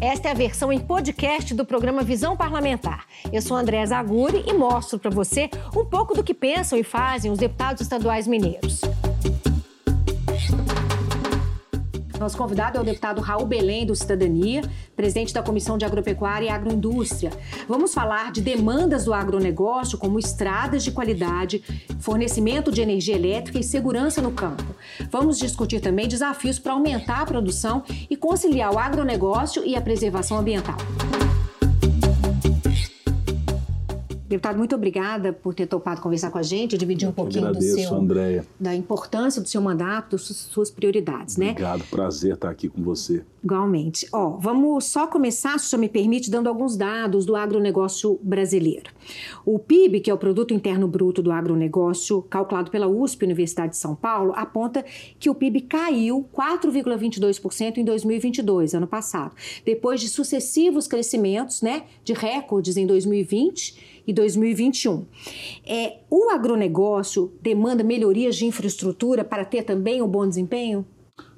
Esta é a versão em podcast do programa Visão Parlamentar. Eu sou André Zaguri e mostro para você um pouco do que pensam e fazem os deputados estaduais mineiros. Nosso convidado é o deputado Raul Belém, do Cidadania, presidente da Comissão de Agropecuária e Agroindústria. Vamos falar de demandas do agronegócio, como estradas de qualidade, fornecimento de energia elétrica e segurança no campo. Vamos discutir também desafios para aumentar a produção e conciliar o agronegócio e a preservação ambiental. Deputado, muito obrigada por ter topado conversar com a gente, dividir um pouquinho agradeço, do seu, Andréia. da importância do seu mandato, das suas prioridades, né? Obrigado, prazer estar aqui com você. Igualmente. Ó, vamos só começar, se o senhor me permite, dando alguns dados do agronegócio brasileiro. O PIB, que é o Produto Interno Bruto do Agronegócio, calculado pela USP, Universidade de São Paulo, aponta que o PIB caiu 4,22% em 2022, ano passado, depois de sucessivos crescimentos, né, de recordes em 2020 e 2021. É, o agronegócio demanda melhorias de infraestrutura para ter também um bom desempenho?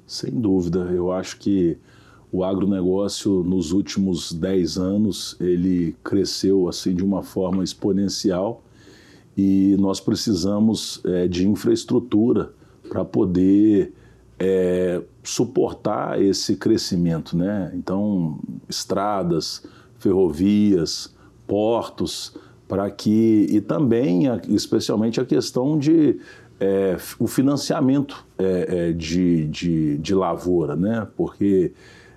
Sem dúvida, eu acho que o agronegócio nos últimos 10 anos ele cresceu assim de uma forma exponencial e nós precisamos é, de infraestrutura para poder é, suportar esse crescimento, né? Então, estradas, ferrovias, portos, para que e também especialmente a questão de é, o financiamento é, é, de, de, de, lavoura, né? Porque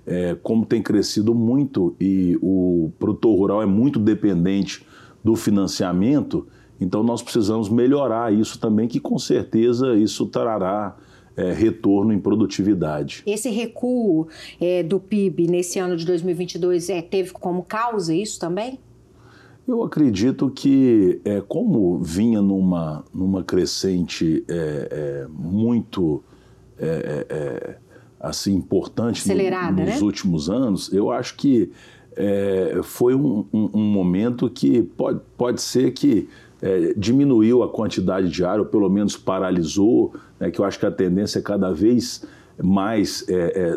é, como tem crescido muito e o produtor rural é muito dependente do financiamento, então nós precisamos melhorar isso também, que com certeza isso trará é, retorno em produtividade. Esse recuo é, do PIB nesse ano de 2022 é, teve como causa isso também? Eu acredito que, é, como vinha numa, numa crescente é, é, muito é, é, é, assim importante no, nos né? últimos anos, eu acho que foi um, um, um, momento que pode, pode ser que diminuiu a quantidade de área, ou pelo menos paralisou, né, que eu acho que a tendência é cada vez mais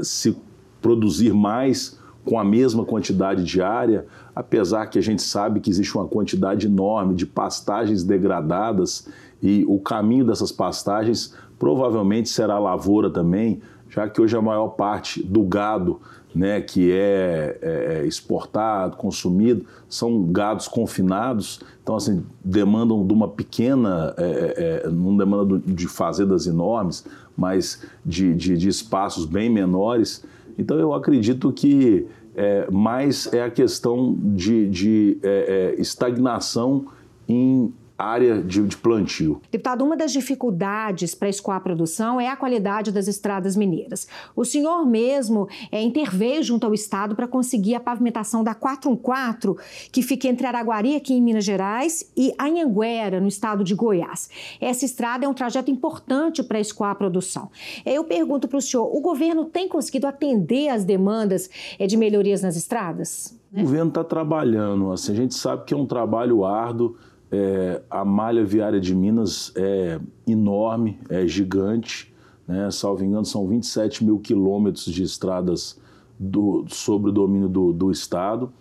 se produzir mais com a mesma quantidade de área, apesar que a gente sabe que existe uma quantidade enorme de pastagens degradadas e o caminho dessas pastagens provavelmente será lavoura também, já que hoje a maior parte do gado né, que é, é, é exportado, consumido, são gados confinados, então assim, demandam de uma pequena, é, é, é não demanda de fazendas enormes, mas de, de, de espaços bem menores. Então eu acredito que é, mais é a questão de, de é, é, estagnação em área de, de, plantio. Deputado, uma das dificuldades para escoar a produção é a qualidade das estradas mineiras. O senhor mesmo é, interveio junto ao Estado para conseguir a pavimentação da 414, que fica entre Araguari, aqui em Minas Gerais, e Anhanguera, no estado de Goiás. Essa estrada é um trajeto importante para escoar a produção. Eu pergunto para o senhor, o governo tem conseguido atender às demandas é, de melhorias nas estradas? O governo está trabalhando, assim, a gente sabe que é um trabalho árduo, é, a malha viária de Minas é enorme, é gigante, né? salvo engano, são 27 mil quilômetros de estradas do, sobre o domínio do, do Estado.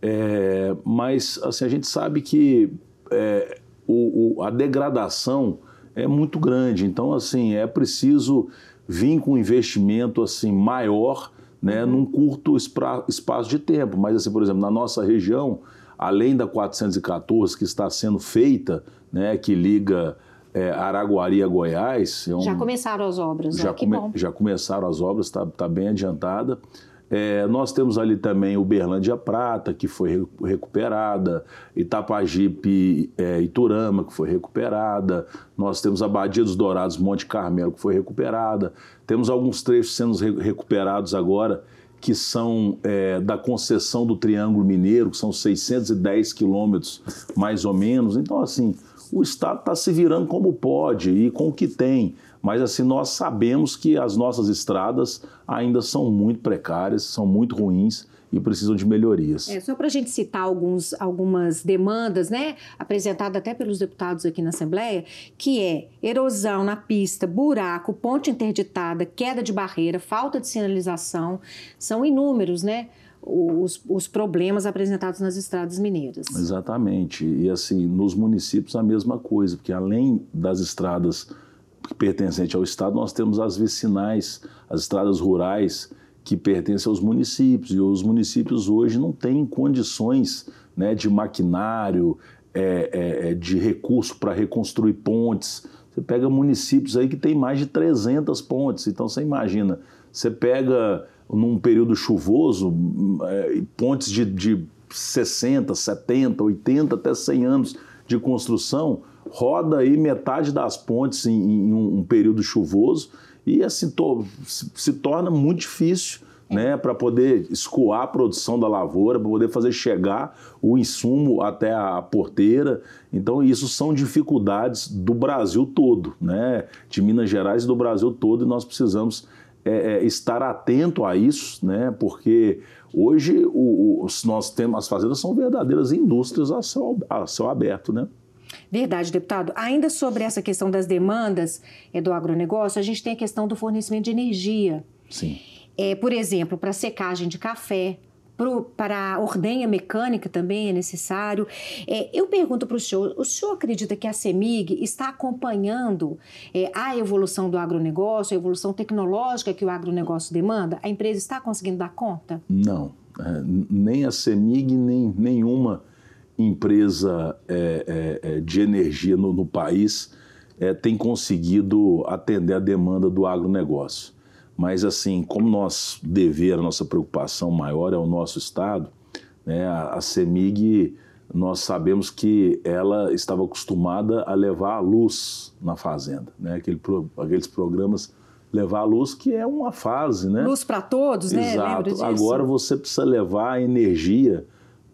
É, mas assim, a gente sabe que é, o, o, a degradação é muito grande, então assim, é preciso vir com um investimento assim, maior né, num curto espaço de tempo. Mas, assim, por exemplo, na nossa região, além da 414 que está sendo feita, né, que liga é, Araguari a Goiás. É um, já começaram as obras, já, né? come, já começaram as obras, está tá bem adiantada. É, nós temos ali também Uberlândia Prata, que foi recuperada, Itapajipe é, Iturama, que foi recuperada, nós temos a Badia dos Dourados Monte Carmelo, que foi recuperada, temos alguns trechos sendo recuperados agora que são é, da concessão do Triângulo Mineiro, que são 610 quilômetros mais ou menos. Então, assim, o Estado está se virando como pode e com o que tem. Mas assim, nós sabemos que as nossas estradas ainda são muito precárias, são muito ruins e precisam de melhorias. É, só para a gente citar alguns, algumas demandas, né, apresentadas até pelos deputados aqui na Assembleia, que é erosão na pista, buraco, ponte interditada, queda de barreira, falta de sinalização, são inúmeros, né, os, os problemas apresentados nas estradas mineiras. Exatamente. E assim, nos municípios a mesma coisa, porque além das estradas pertencentes ao Estado, nós temos as vicinais, as estradas rurais que pertencem aos municípios. E os municípios hoje não têm condições né, de maquinário, é, é, é de recurso para reconstruir pontes. Você pega municípios aí que tem mais de 300 pontes. Então você imagina, você pega num período chuvoso é, pontes de, de 60, 70, 80, até 100 anos de construção, roda aí metade das pontes em, em um, período chuvoso e assim to, se, se torna muito difícil né, para poder escoar a produção da lavoura, para poder fazer chegar o insumo até a porteira. Então, isso são dificuldades do Brasil todo, né, de Minas Gerais e do Brasil todo, e nós precisamos é, é, estar atento a isso, né, porque hoje o, o, nós temos, as fazendas são verdadeiras indústrias a céu, a céu aberto. Né? Verdade, deputado. Ainda sobre essa questão das demandas é, do agronegócio, a gente tem a questão do fornecimento de energia. Sim. É, por exemplo, para secagem de café, pro, para ordenha mecânica também é necessário. É, eu pergunto para o senhor: o senhor acredita que a CEMIG está acompanhando é, a evolução do agronegócio, a evolução tecnológica que o agronegócio demanda? A empresa está conseguindo dar conta? Não. É, nem a CEMIG, nem nenhuma empresa é, é, de energia no, no país tem conseguido atender a demanda do agronegócio. Mas, assim, como nosso dever, a nossa preocupação maior é o nosso Estado, né, a, a CEMIG, nós sabemos que ela estava acostumada a levar a luz na fazenda, né, aquele, aqueles programas levar a luz, que é uma fase, né? Luz para todos, né? Exato. Agora você precisa levar a energia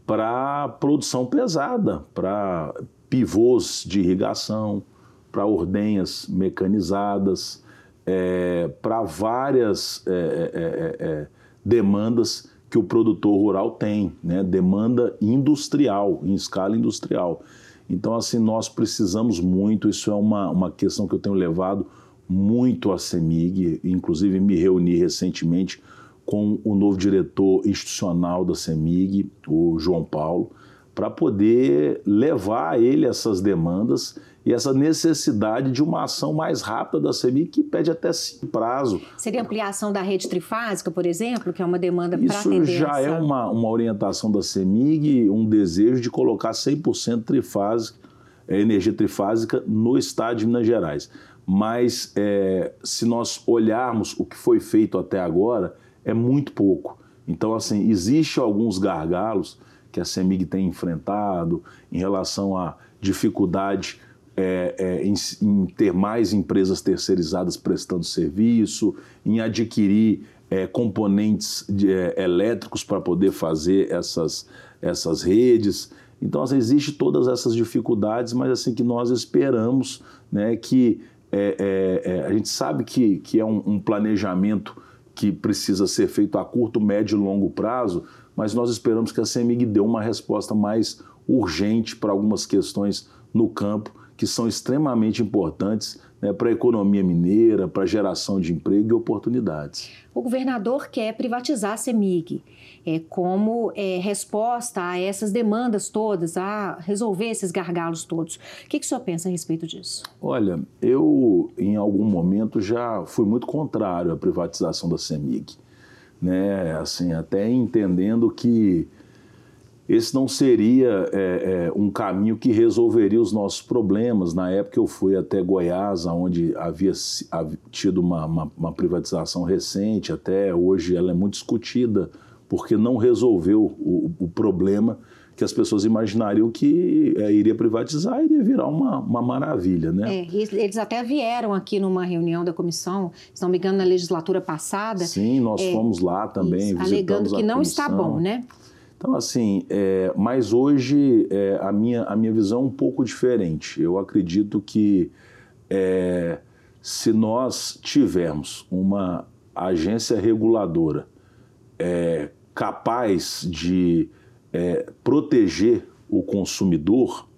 para produção pesada, para pivôs de irrigação, para ordenhas mecanizadas, é, para várias é é, é, é, demandas que o produtor rural tem, né? demanda industrial, em escala industrial. Então, assim, nós precisamos muito, isso é uma, uma questão que eu tenho levado muito a CEMIG, inclusive me reuni recentemente com o novo diretor institucional da CEMIG, o João Paulo, para poder levar a ele essas demandas e essa necessidade de uma ação mais rápida da CEMIG que pede até prazo. Seria ampliação da rede trifásica, por exemplo, que é uma demanda para Isso já é uma, uma orientação da CEMIG, um desejo de colocar 100% trifásica, é, energia trifásica no estado de Minas Gerais. Mas é, se nós olharmos o que foi feito até agora, é muito pouco. Então, assim, existe alguns gargalos que a CEMIG tem enfrentado em relação à dificuldade é, é, em, em, ter mais empresas terceirizadas prestando serviço, em adquirir é, componentes de, é, elétricos para poder fazer essas, essas redes. Então, assim, existe todas essas dificuldades, mas assim que nós esperamos né, que é, é, a gente sabe que, que é um, um planejamento que precisa ser feito a curto, médio e longo prazo, mas nós esperamos que a CEMIG dê uma resposta mais urgente para algumas questões no campo que são extremamente importantes né, para a economia mineira, para a geração de emprego e oportunidades. O governador quer privatizar a CEMIG é, como é, resposta a essas demandas todas, a resolver esses gargalos todos. O que, que o senhor pensa a respeito disso? Olha, eu em algum momento já fui muito contrário à privatização da CEMIG. Né? Assim, até entendendo que esse não seria é, é, um caminho que resolveria os nossos problemas. Na época eu fui até Goiás, onde havia, tido uma, uma, uma, privatização recente, até hoje ela é muito discutida, porque não resolveu o, o problema que as pessoas imaginariam que é, iria privatizar, iria virar uma, uma maravilha, né? É, eles até vieram aqui numa reunião da comissão, se não me engano, na legislatura passada. Sim, nós é, fomos lá também, isso, Alegando que não comissão. está bom, né? Então, assim, é, mas hoje é, a, minha, a minha visão é um pouco diferente. Eu acredito que é, se nós tivermos uma agência reguladora capaz de é, proteger o consumidor,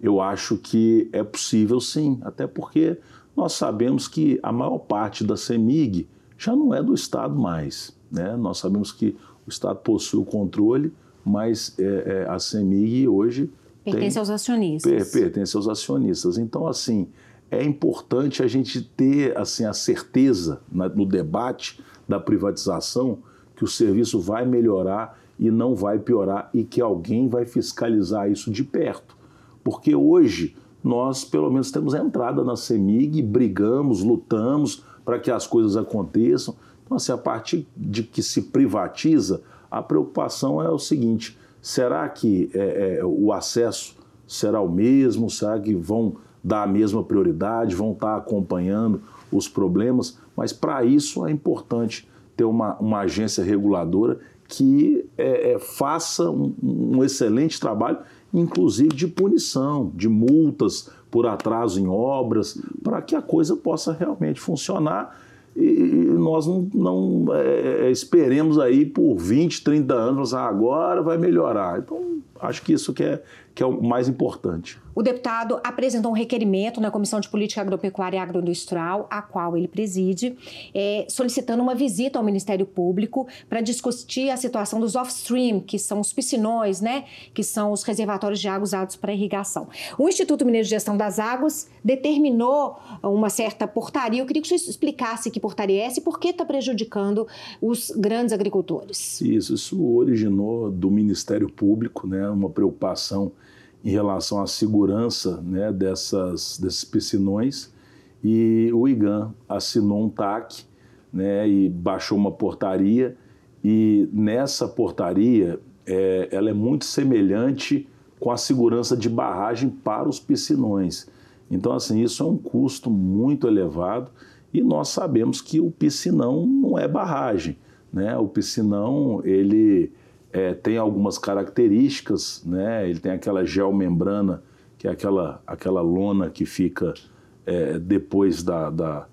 eu acho que é possível sim, até porque nós sabemos que a maior parte da CEMIG já não é do Estado mais. Né? Nós sabemos que o Estado possui o controle, mas é, é, a CEMIG hoje pertence tem, aos acionistas. Per, pertence aos acionistas. Então, assim, é importante a gente ter assim a certeza na, no debate da privatização que o serviço vai melhorar e não vai piorar e que alguém vai fiscalizar isso de perto. Porque hoje nós, pelo menos, temos entrada na CEMIG, brigamos, lutamos para que as coisas aconteçam. Então, assim, a partir de que se privatiza, a preocupação é o seguinte: será que é, é, o acesso será o mesmo? Será que vão dar a mesma prioridade, vão estar acompanhando os problemas? Mas para isso é importante ter uma, uma agência reguladora que é, é, faça um, um, excelente trabalho, inclusive de punição, de multas por atraso em obras, para que a coisa possa realmente funcionar e nós não, não é, esperemos aí por 20, 30 anos, ah, agora vai melhorar. Então, acho que isso que é, que é o mais importante. O deputado apresentou um requerimento na Comissão de Política Agropecuária e Agroindustrial, a qual ele preside, é, solicitando uma visita ao Ministério Público para discutir a situação dos off-stream, que são os piscinões, né, que são os reservatórios de água usados para irrigação. O Instituto Mineiro de Gestão das Águas determinou uma certa portaria. Eu queria que você explicasse que portaria é essa e por que está prejudicando os grandes agricultores. Isso, isso originou do Ministério Público, né, uma preocupação em relação à segurança né, dessas, desses piscinões e o IGAN assinou um TAC né, e baixou uma portaria e nessa portaria é, ela é muito semelhante com a segurança de barragem para os piscinões. Então, assim, isso é um custo muito elevado e nós sabemos que o piscinão não é barragem. Né? O piscinão, ele é, tem algumas características, né? Ele tem aquela geomembrana, que é aquela, aquela lona que fica é, depois da, da,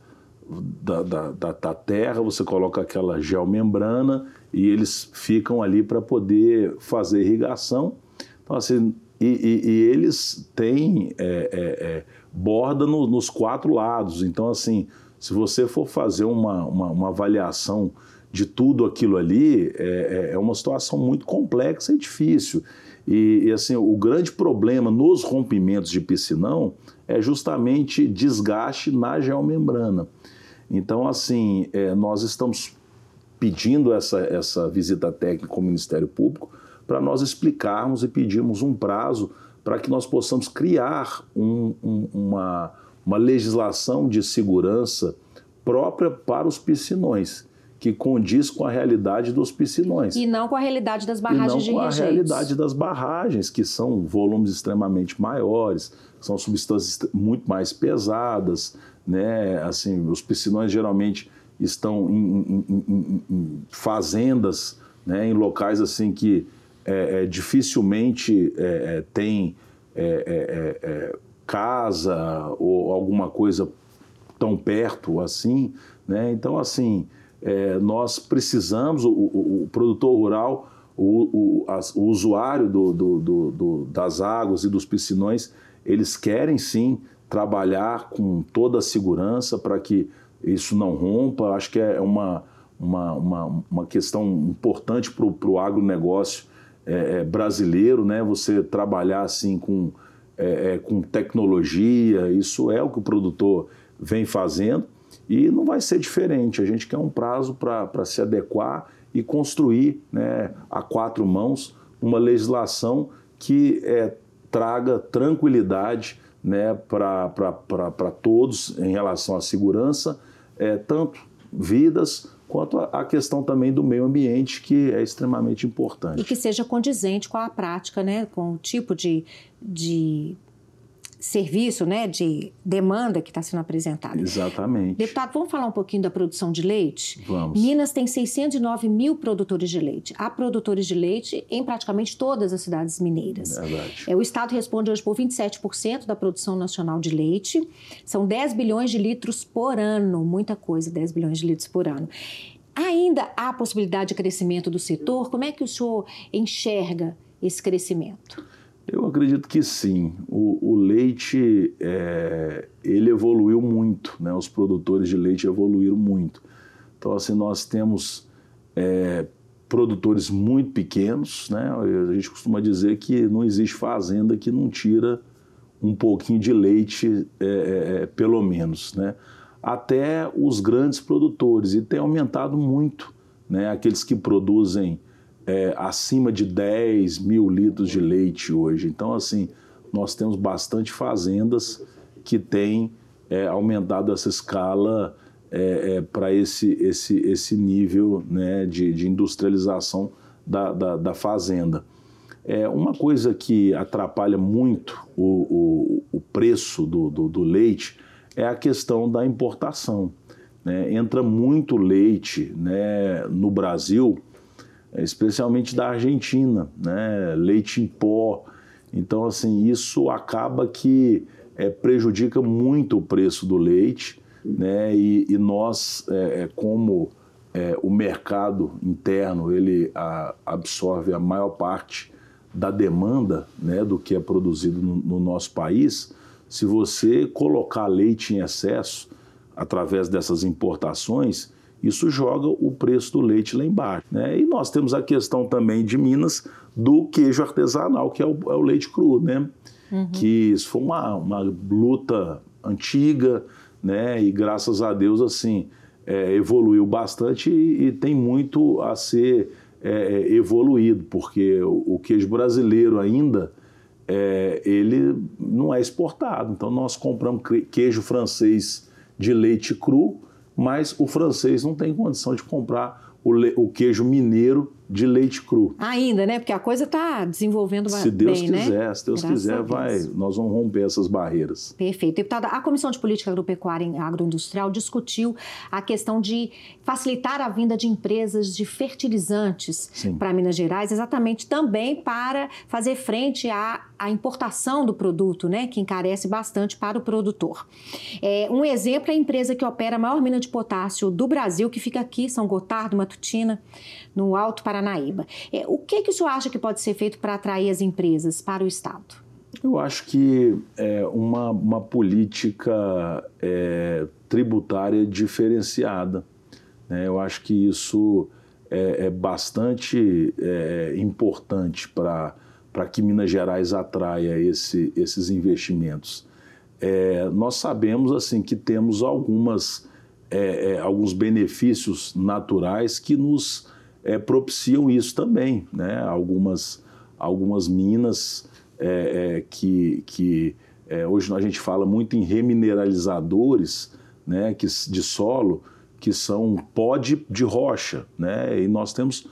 da, da, da terra, você coloca aquela geomembrana e eles ficam ali para poder fazer irrigação. Então, assim, e, e, e eles têm é, é, é borda no, nos quatro lados. Então, assim, se você for fazer uma, uma, uma avaliação de tudo aquilo ali, é, é, é uma situação muito complexa e difícil. E, e, assim, o grande problema nos rompimentos de piscinão é justamente desgaste na geomembrana. Então, assim, é, nós estamos pedindo essa, essa visita técnica ao Ministério Público para nós explicarmos e pedirmos um prazo para que nós possamos criar um, um, uma, uma legislação de segurança própria para os piscinões que condiz com a realidade dos piscinões. E não com a realidade das barragens de E não com a realidade das barragens, que são volumes extremamente maiores, são substâncias muito mais pesadas, né? Assim, os piscinões geralmente estão em, em, em, em fazendas, né? em locais assim que é, é, dificilmente é, é tem é, é, casa ou alguma coisa tão perto assim, né? Então assim é, nós precisamos, o, o, o produtor rural, o, as, o usuário do, do, do, das águas e dos piscinões, eles querem sim trabalhar com toda a segurança para que isso não rompa. Acho que é uma, uma, uma, uma questão importante para o agronegócio é, é, brasileiro, né? Você trabalhar assim com, é, é, com tecnologia, isso é o que o produtor vem fazendo. E não vai ser diferente. A gente quer um prazo para se adequar e construir né, a quatro mãos uma legislação que é, traga tranquilidade né, para todos em relação à segurança, é, tanto vidas quanto a questão também do meio ambiente, que é extremamente importante. E que seja condizente com a prática, né, com o tipo de, de serviço, né, de demanda que está sendo apresentada. Exatamente. Deputado, vamos falar um pouquinho da produção de leite? Vamos. Minas tem 609 mil produtores de leite. Há produtores de leite em praticamente todas as cidades mineiras. Verdade. É, o Estado responde hoje por 27% da produção nacional de leite. São 10 bilhões de litros por ano. Muita coisa, 10 bilhões de litros por ano. Ainda há possibilidade de crescimento do setor? Como é que o senhor enxerga esse crescimento? Eu acredito que sim. O, o leite é, ele evoluiu muito, né? Os produtores de leite evoluíram muito. Então, assim, nós temos é, produtores muito pequenos, né? A gente costuma dizer que não existe fazenda que não tira um pouquinho de leite, é, é, é pelo menos, né? Até os grandes produtores, e tem aumentado muito, né? Aqueles que produzem é, acima de 10 mil litros de leite hoje. Então, assim, nós temos bastante fazendas que têm é, aumentado essa escala é, é, para esse, esse, esse nível né, de, de industrialização da, da, da, fazenda. É, uma coisa que atrapalha muito o, o, o preço do, do, do, leite é a questão da importação. Né? Entra muito leite né, no Brasil, especialmente da Argentina, né? leite em pó. Então, assim, isso acaba que é, prejudica muito o preço do leite né? E, e nós, é, como é, o mercado interno ele a, absorve a maior parte da demanda né, do que é produzido no, no, nosso país, se você colocar leite em excesso através dessas importações, isso joga o preço do leite lá embaixo. Né? E nós temos a questão também de Minas do queijo artesanal, que é o, é o leite cru, né? Uhum. Que isso foi uma, uma luta antiga, né? E graças a Deus, assim, é, evoluiu bastante e, e, tem muito a ser é, é, evoluído, porque o, o, queijo brasileiro ainda é, ele não é exportado. Então nós compramos queijo francês de leite cru, mas o francês não tem condição de comprar o, o queijo mineiro de leite cru. Ainda, né? Porque a coisa está desenvolvendo se Deus bem, quiser, né? Se Deus Graças quiser, vai, nós vamos romper essas barreiras. Perfeito. Deputada, a Comissão de Política Agropecuária e Agroindustrial discutiu a questão de facilitar a vinda de empresas de fertilizantes para Minas Gerais, exatamente também para fazer frente à, à importação do produto, né? Que encarece bastante para o produtor. É, um exemplo é a empresa que opera a maior mina de potássio do Brasil, que fica aqui, São Gotardo, Matutina, no Alto Paranaíba. É, o que, que o senhor acha que pode ser feito para atrair as empresas para o Estado? Eu acho que é uma, uma política é, tributária diferenciada. Né? Eu acho que isso é, é bastante é, importante para que Minas Gerais atraia esse, esses investimentos. É, nós sabemos assim que temos algumas, é, alguns benefícios naturais que nos é, propiciam isso também. Né? Algumas, algumas minas é, é, que, que é, hoje a gente fala muito em remineralizadores né, que, de solo, que são pó de, de rocha. Né? E nós temos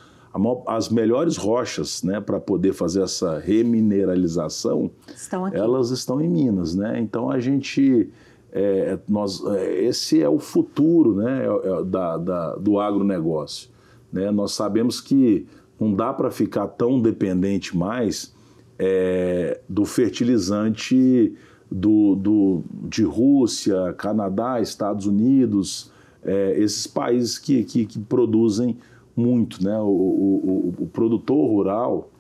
as melhores rochas né, para poder fazer essa remineralização, estão elas estão em Minas. Né? Então a gente. É, nós, é, esse é o futuro né, da, da, do agronegócio. Né? Nós sabemos que não dá para ficar tão dependente mais é, do fertilizante do, do, de Rússia, Canadá, Estados Unidos, é, esses países que, que, que, produzem muito. Né? O, o, o, o produtor rural,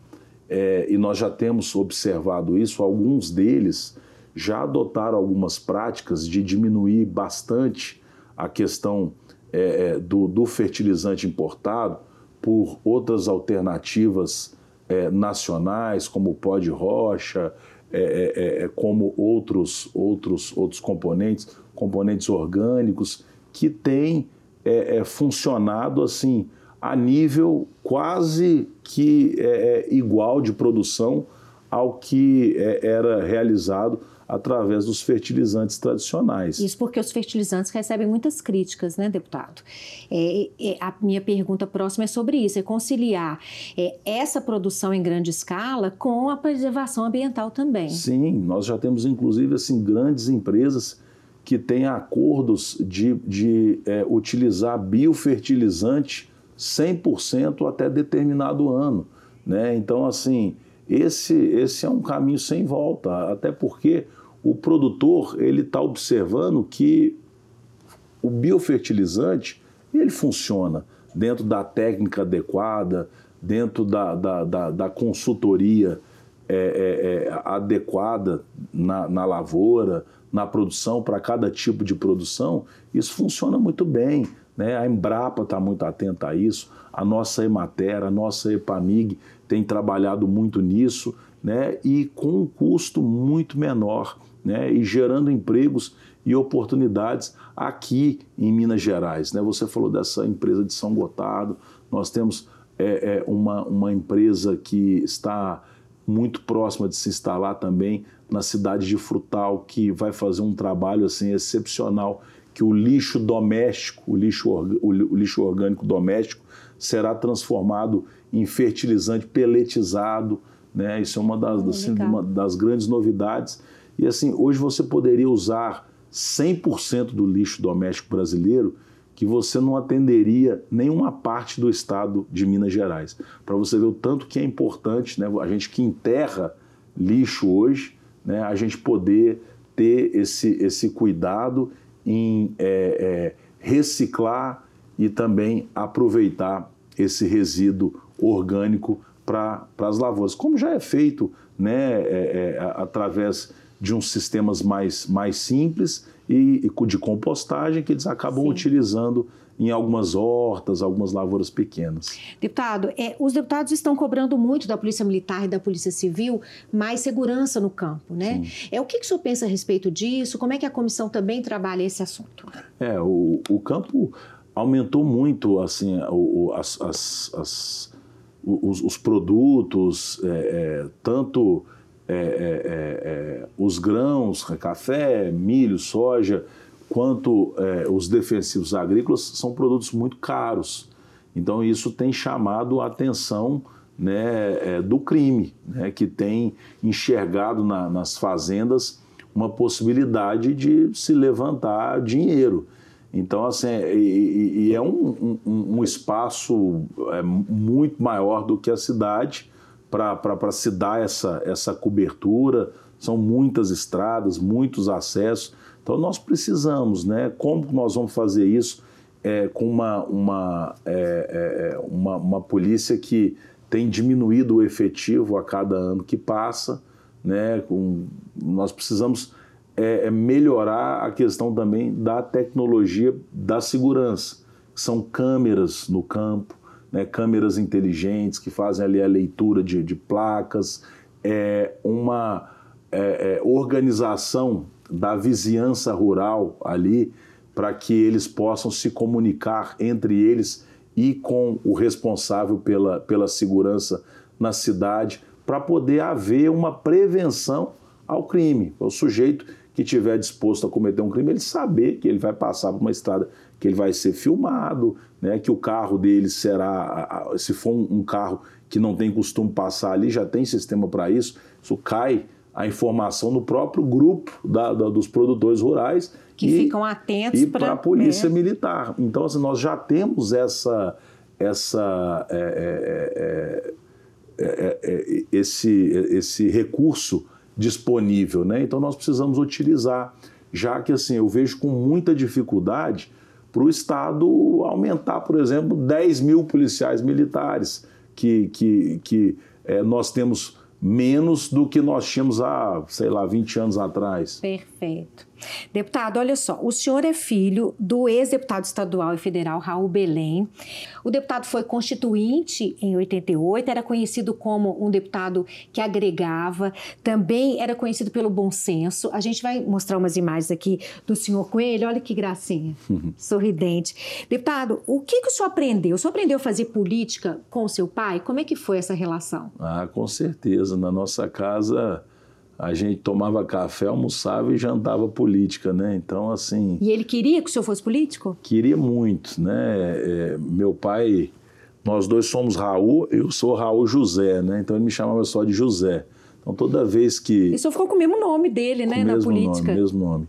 é, e nós já temos observado isso, alguns deles já adotaram algumas práticas de diminuir bastante a questão é, é, do, do, fertilizante importado por outras alternativas é, nacionais, como o pó de rocha, é, é, é, como outros, outros, outros componentes, componentes orgânicos, que têm funcionado assim a nível quase que igual de produção ao que era realizado através dos fertilizantes tradicionais. Isso porque os fertilizantes recebem muitas críticas, né, deputado? É, é, a minha pergunta próxima é sobre isso: é conciliar é, essa produção em grande escala com a preservação ambiental também. Sim, nós já temos inclusive assim grandes empresas que têm acordos de, de é, utilizar biofertilizante 100% até determinado ano. Né? Então, assim, esse, esse é um caminho sem volta, até porque o produtor ele está observando que o biofertilizante ele funciona dentro da técnica adequada, dentro da, da, da, da consultoria é, é, é, adequada na, na lavoura, na produção, para cada tipo de produção, isso funciona muito bem. né? A Embrapa está muito atenta a isso, a nossa Emater, a nossa Epamig tem trabalhado muito nisso, né? E com um custo muito menor, né? E gerando empregos e oportunidades aqui em Minas Gerais, né? Você falou dessa empresa de São Gotardo, nós temos é, é, uma, uma empresa que está muito próxima de se instalar também na cidade de Frutal, que vai fazer um trabalho assim excepcional, que o lixo doméstico, o lixo, o lixo orgânico doméstico, será transformado em fertilizante peletizado, né? Isso é uma das, assim, uma das grandes novidades. E assim, hoje você poderia usar 100% do lixo doméstico brasileiro que você não atenderia nenhuma parte do estado de Minas Gerais. Para você ver o tanto que é importante, né, a gente que enterra lixo hoje, né, a gente poder ter esse, esse cuidado em é, é, reciclar e também aproveitar esse resíduo orgânico para as lavouras, como já é feito né, é, é através de uns sistemas mais, mais simples e, e de compostagem que eles acabam Sim. utilizando em algumas hortas, algumas lavouras pequenas. Deputado, é, os deputados estão cobrando muito da Polícia Militar e da Polícia Civil mais segurança no campo, né? Sim. É o que, que o senhor pensa a respeito disso? Como é que a comissão também trabalha esse assunto? É, o, o campo aumentou muito assim o, as, as, as, os, os, produtos, é, é, tanto é, é, é, é, os grãos, café, milho, soja, quanto os defensivos agrícolas são produtos muito caros. Então isso tem chamado a atenção né, do crime, né, que tem enxergado na, nas fazendas uma possibilidade de se levantar dinheiro. Então, assim, e, e é um, um, um espaço muito maior do que a cidade, para se dar essa, essa cobertura. São muitas estradas, muitos acessos. Então nós precisamos, né? Como nós vamos fazer isso é, com uma, uma, é, é, uma, uma polícia que tem diminuído o efetivo a cada ano que passa, né? Com, nós precisamos é, é melhorar a questão também da tecnologia da segurança. São câmeras no campo, né, câmeras inteligentes que fazem ali a leitura de, de placas, é, uma é, é, organização da vizinhança rural ali para que eles possam se comunicar entre eles e com o responsável pela, pela segurança na cidade, para poder haver uma prevenção ao crime. O sujeito que estiver disposto a cometer um crime, ele saber que ele vai passar por uma estrada que ele vai ser filmado, né, que o carro dele será, se for um carro que não tem costume passar ali, já tem sistema para isso, isso cai a informação no próprio grupo da, da, dos produtores rurais que e, ficam atentos e para a polícia é. militar. Então assim, nós já temos essa essa é, é, é, é esse esse recurso disponível, né? Então nós precisamos utilizar, já que assim eu vejo com muita dificuldade para o Estado aumentar, por exemplo, 10 mil policiais militares, que, que, que é, nós temos menos do que nós tínhamos há, sei lá, 20 anos atrás. Perfeito. Deputado, olha só, o senhor é filho do ex-deputado estadual e federal Raul Belém. O deputado foi constituinte em 88, era conhecido como um deputado que agregava, também era conhecido pelo bom senso. A gente vai mostrar umas imagens aqui do senhor Coelho, olha que gracinha, sorridente. Deputado, o que, que o senhor aprendeu? O senhor aprendeu a fazer política com o seu pai? Como é que foi essa relação? Ah, com certeza. Na nossa casa a gente tomava café, almoçava e jantava política, né? Então, assim... E ele queria que o senhor fosse político? Queria muito, né? É, meu pai, nós dois somos Raul, eu sou Raul José, né? Então ele me chamava só de José. Então toda vez que... E o senhor ficou com o mesmo nome dele, né? Na política. Nome, mesmo nome.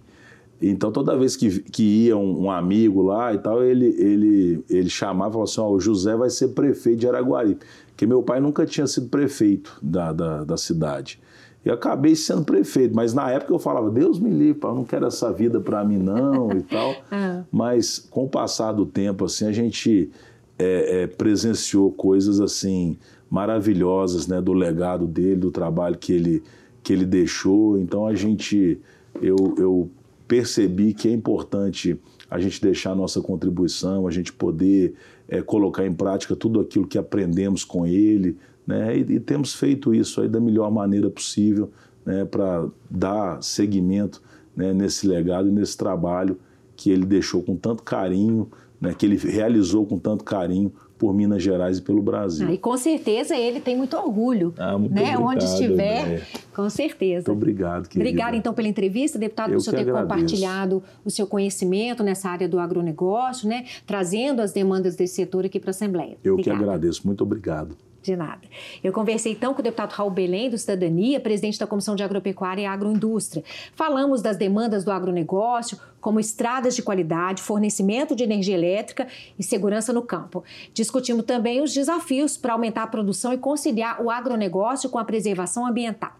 Então toda vez que, que ia um, um, amigo lá e tal, ele, ele, ele chamava e falava assim, ó, oh, o José vai ser prefeito de Araguari. Porque meu pai nunca tinha sido prefeito da, da, da cidade. E acabei sendo prefeito, mas na época eu falava, Deus me livre, eu não quero essa vida para mim não e tal. Ah. Mas com o passar do tempo, assim, a gente é, é, presenciou coisas assim maravilhosas, né, do legado dele, do trabalho que ele, que ele deixou. Então a gente, eu, eu percebi que é importante a gente deixar a nossa contribuição, a gente poder é, colocar em prática tudo aquilo que aprendemos com ele, né? E, e temos feito isso aí da melhor maneira possível, né? Para dar seguimento né? nesse legado e nesse trabalho que ele deixou com tanto carinho, né? Que ele realizou com tanto carinho por Minas Gerais e pelo Brasil. Ah, e com certeza ele tem muito orgulho, ah, muito né? Obrigado, Onde estiver, com certeza. Muito obrigado, querida. Obrigada então pela entrevista, deputado, Eu por senhor ter agradeço. compartilhado o seu conhecimento nessa área do agronegócio, né? Trazendo as demandas desse setor aqui para a Assembleia. Eu que agradeço, muito obrigado. De nada. Eu conversei então com o deputado Raul Belém, do Cidadania, presidente da Comissão de Agropecuária e Agroindústria. Falamos das demandas do agronegócio, como estradas de qualidade, fornecimento de energia elétrica e segurança no campo. Discutimos também os desafios para aumentar a produção e conciliar o agronegócio com a preservação ambiental.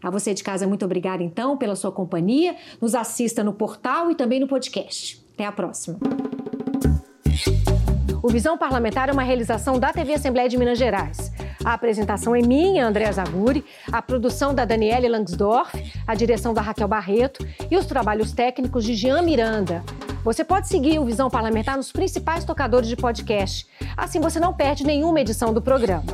A você de casa, muito obrigada então pela sua companhia. Nos assista no portal e também no podcast. Até a próxima. O Visão Parlamentar é uma realização da TV Assembleia de Minas Gerais. A apresentação é minha, Andréa Zaguri, a produção da Daniele Langsdorff, a direção da Raquel Barreto e os trabalhos técnicos de Jean Miranda. Você pode seguir o Visão Parlamentar nos principais tocadores de podcast. Assim você não perde nenhuma edição do programa.